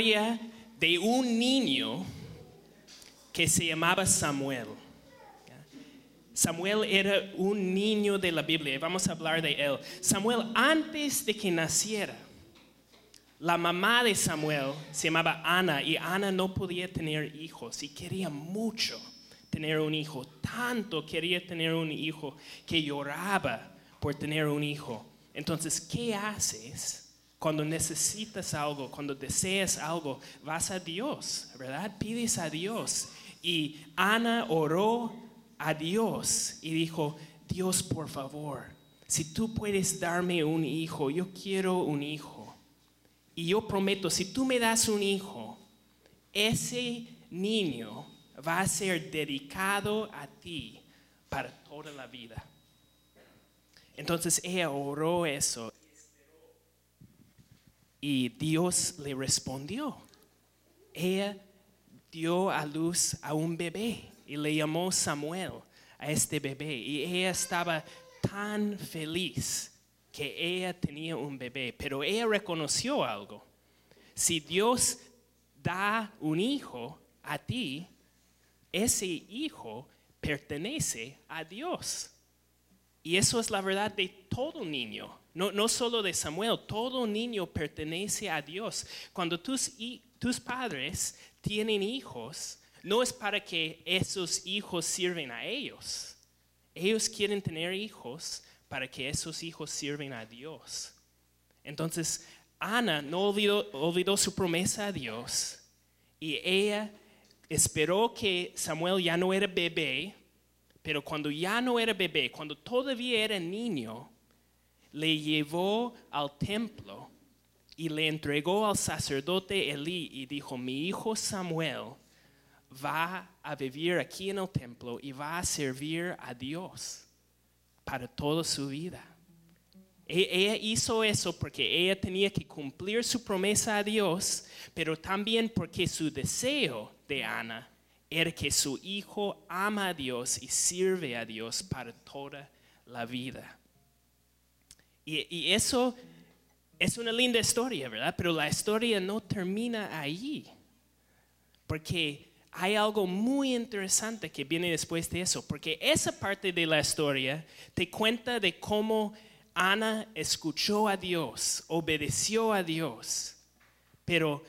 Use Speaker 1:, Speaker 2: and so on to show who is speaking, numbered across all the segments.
Speaker 1: de un niño que se llamaba Samuel. Samuel era un niño de la Biblia, vamos a hablar de él. Samuel, antes de que naciera, la mamá de Samuel se llamaba Ana y Ana no podía tener hijos y quería mucho tener un hijo. Tanto quería tener un hijo que lloraba por tener un hijo. Entonces, ¿qué haces cuando necesitas algo, cuando deseas algo? Vas a Dios, ¿verdad? Pides a Dios. Y Ana oró a Dios y dijo, Dios, por favor, si tú puedes darme un hijo, yo quiero un hijo. Y yo prometo, si tú me das un hijo, ese niño va a ser dedicado a ti para toda la vida. Entonces ella oró eso. Y Dios le respondió. Ella dio a luz a un bebé y le llamó Samuel a este bebé. Y ella estaba tan feliz que ella tenía un bebé, pero ella reconoció algo. Si Dios da un hijo a ti, ese hijo pertenece a Dios. Y eso es la verdad de todo niño, no, no solo de Samuel, todo niño pertenece a Dios. Cuando tus, tus padres tienen hijos, no es para que esos hijos sirven a ellos. Ellos quieren tener hijos para que esos hijos sirven a Dios. Entonces, Ana no olvidó, olvidó su promesa a Dios y ella esperó que Samuel ya no era bebé, pero cuando ya no era bebé, cuando todavía era niño, le llevó al templo y le entregó al sacerdote Elí y dijo, mi hijo Samuel va a vivir aquí en el templo y va a servir a Dios para toda su vida. E-, ella hizo eso porque ella tenía que cumplir su promesa a Dios, pero también porque su deseo de Ana era que su hijo ama a Dios y sirve a Dios para toda la vida. Y, eso es una linda historia, ¿verdad? Pero la historia no termina ahí. Porque hay algo muy interesante que viene después de eso, porque esa parte de la historia te cuenta de cómo Ana escuchó a Dios, obedeció a Dios, pero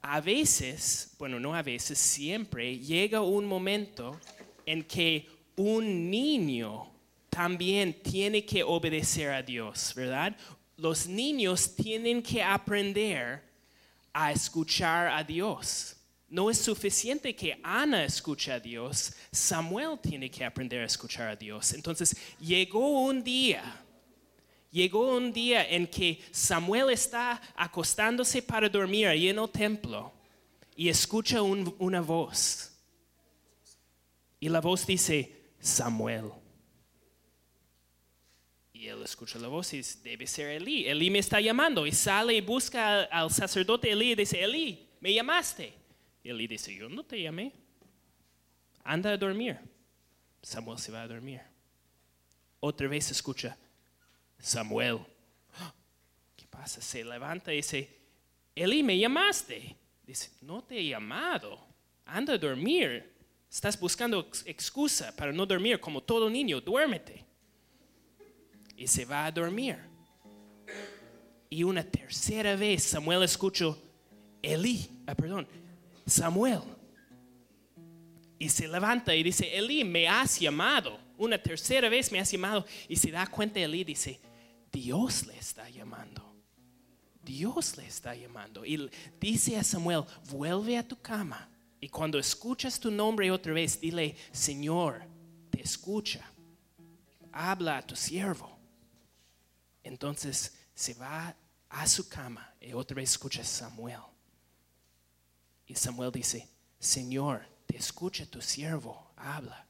Speaker 1: a veces, bueno, no a veces, siempre llega un momento en que un niño también tiene que obedecer a Dios, ¿verdad? Los niños tienen que aprender a escuchar a Dios. No es suficiente que Ana escuche a Dios, Samuel tiene que aprender a escuchar a Dios. Entonces llegó un día, llegó un día en que Samuel está acostándose para dormir ahí en el templo y escucha una voz. Y la voz dice, Samuel. Él escucha la voz y dice, debe ser Elí. Elí me está llamando. Y sale y busca al sacerdote Elí y dice, Elí, me llamaste. Y él dice, yo no te llamé. Anda a dormir. Samuel se va a dormir. Otra vez escucha, Samuel. ¿Qué pasa? Se levanta y dice, Eli, me llamaste. Dice, no te he llamado. Anda a dormir. Estás buscando excusa para no dormir como todo niño. Duérmete. Y se va a dormir. Y una tercera vez Samuel escuchó, Eli, ah, perdón, Samuel. Y se levanta y dice, Elí, me has llamado. Una tercera vez me has llamado. Y se da cuenta Elí, dice, Dios le está llamando. Dios le está llamando. Y dice a Samuel, vuelve a tu cama. Y cuando escuchas tu nombre otra vez, dile, Señor, te escucha. Habla a tu siervo. Entonces se va a su cama y otra vez escucha Samuel. Y Samuel dice, Señor, te escucha tu siervo, habla.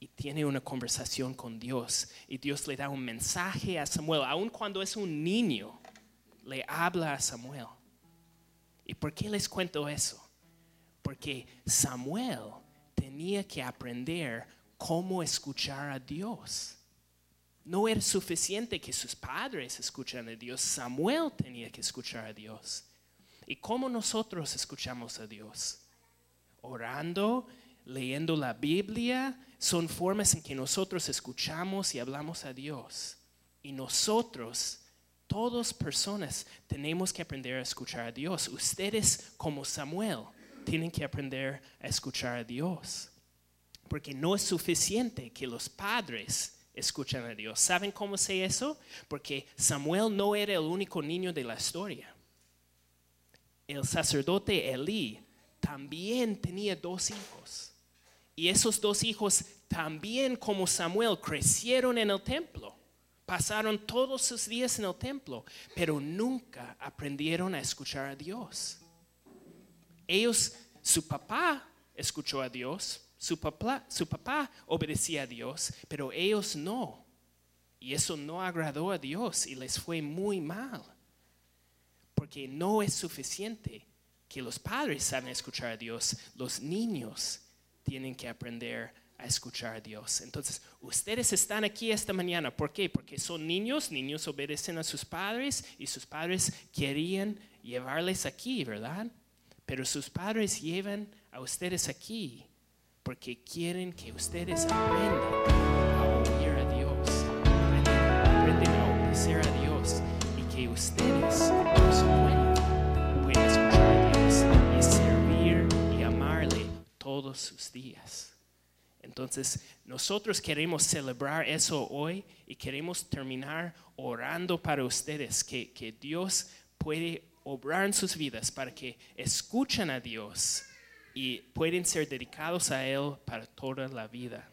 Speaker 1: Y tiene una conversación con Dios. Y Dios le da un mensaje a Samuel, aun cuando es un niño, le habla a Samuel. ¿Y por qué les cuento eso? Porque Samuel tenía que aprender cómo escuchar a Dios. No era suficiente que sus padres escucharan a Dios, Samuel tenía que escuchar a Dios. ¿Y cómo nosotros escuchamos a Dios? Orando, leyendo la Biblia, son formas en que nosotros escuchamos y hablamos a Dios. Y nosotros, todas personas, tenemos que aprender a escuchar a Dios. Ustedes, como Samuel, tienen que aprender a escuchar a Dios. Porque no es suficiente que los padres escuchen a Dios. ¿Saben cómo sé eso? Porque Samuel no era el único niño de la historia. El sacerdote Elí también tenía dos hijos. Y esos dos hijos también como Samuel crecieron en el templo. Pasaron todos sus días en el templo, pero nunca aprendieron a escuchar a Dios. Ellos, su papá escuchó a Dios, su papá, su papá obedecía a Dios, pero ellos no. Y eso no agradó a Dios y les fue muy mal. Porque no es suficiente que los padres saben escuchar a Dios, los niños tienen que aprender a escuchar a Dios. Entonces, ustedes están aquí esta mañana. ¿Por qué? Porque son niños, niños obedecen a sus padres y sus padres querían llevarles aquí, ¿verdad? Pero sus padres llevan a ustedes aquí porque quieren que ustedes aprendan a oír a Dios, aprendan, aprendan a obedecer a Dios y que ustedes por su cuenta pueden escuchar a Dios y servir y amarle todos sus días. Entonces, nosotros queremos celebrar eso hoy y queremos terminar orando para ustedes, que, que Dios puede obrar en sus vidas para que escuchen a Dios y pueden ser dedicados a Él para toda la vida.